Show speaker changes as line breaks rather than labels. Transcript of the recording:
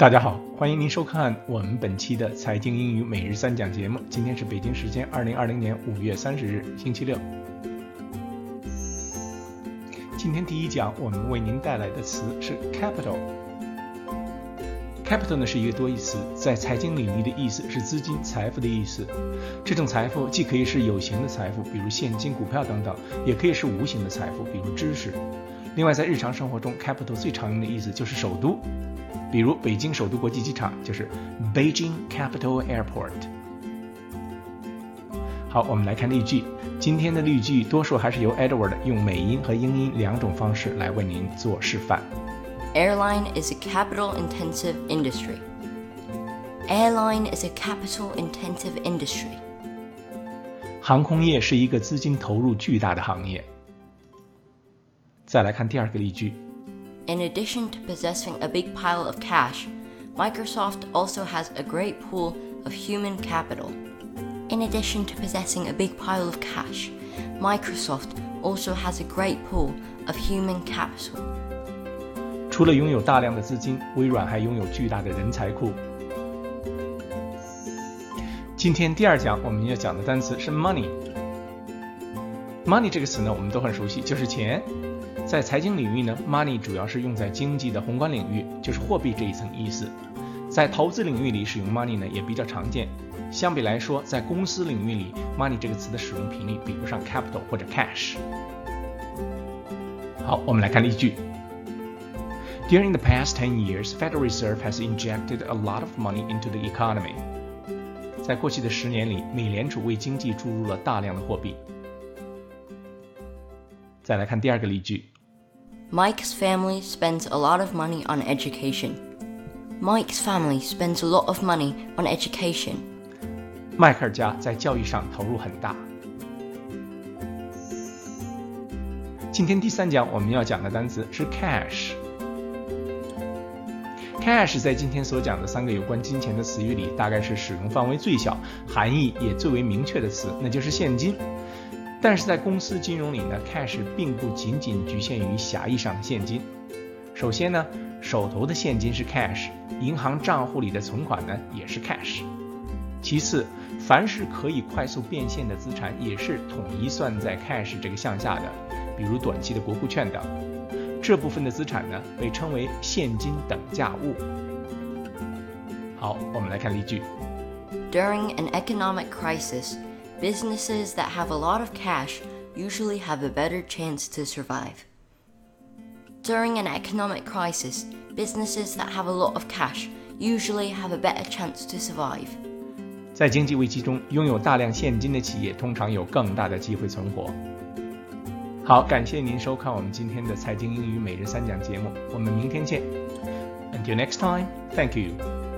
大家好，欢迎您收看我们本期的财经英语每日三讲节目。今天是北京时间二零二零年五月三十日，星期六。今天第一讲，我们为您带来的词是 capital。capital 呢是一个多义词，在财经领域的意思是资金、财富的意思。这种财富既可以是有形的财富，比如现金、股票等等，也可以是无形的财富，比如知识。另外，在日常生活中，capital 最常用的意思就是首都。比如北京首都国际机场就是 Beijing Capital Airport。好，我们来看例句。今天的例句多数还是由 Edward 用美音和英音两种方式来为您做示范。
Airline is a capital-intensive industry. Airline is a capital-intensive industry.
航空业是一个资金投入巨大的行业。再来看第二个例句。
In addition to possessing a big pile of cash, Microsoft also has a great pool of human capital. In addition to possessing a big pile of cash, Microsoft also has a great pool of human capital.
除了拥有大量的资金，微软还拥有巨大的人才库。今天第二讲我们要讲的单词是 money。money 这个词呢，我们都很熟悉，就是钱。 在财经领域呢，money 主要是用在经济的宏观领域，就是货币这一层意思。在投资领域里使用 money 呢也比较常见。相比来说，在公司领域里，money 这个词的使用频率比不上 capital 或者 cash。好，我们来看例句。During the past ten years, Federal Reserve has injected a lot of money into the economy. 在过去的十年里，美联储为经济注入了大量的货币。再来看第二个例句。
Mike's family spends a lot of money on education. Mike's family spends a lot of money on education.
迈克尔家在教育上投入很大。今天第三讲我们要讲的单词是 cash。cash 在今天所讲的三个有关金钱的词语里，大概是使用范围最小、含义也最为明确的词，那就是现金。但是在公司金融里呢，cash 并不仅仅局限于狭义上的现金。首先呢，手头的现金是 cash，银行账户里的存款呢也是 cash。其次，凡是可以快速变现的资产也是统一算在 cash 这个项下的，比如短期的国库券等。这部分的资产呢被称为现金等价物。好，我们来看例句。
During an economic crisis. Businesses that have a lot of cash usually have a better chance to survive. During an economic crisis, businesses that have a lot of cash usually have a better chance to survive.
在经济危机中，拥有大量现金的企业通常有更大的机会存活。好，感谢您收看我们今天的财经英语每日三讲节目，我们明天见。Until next time, thank you.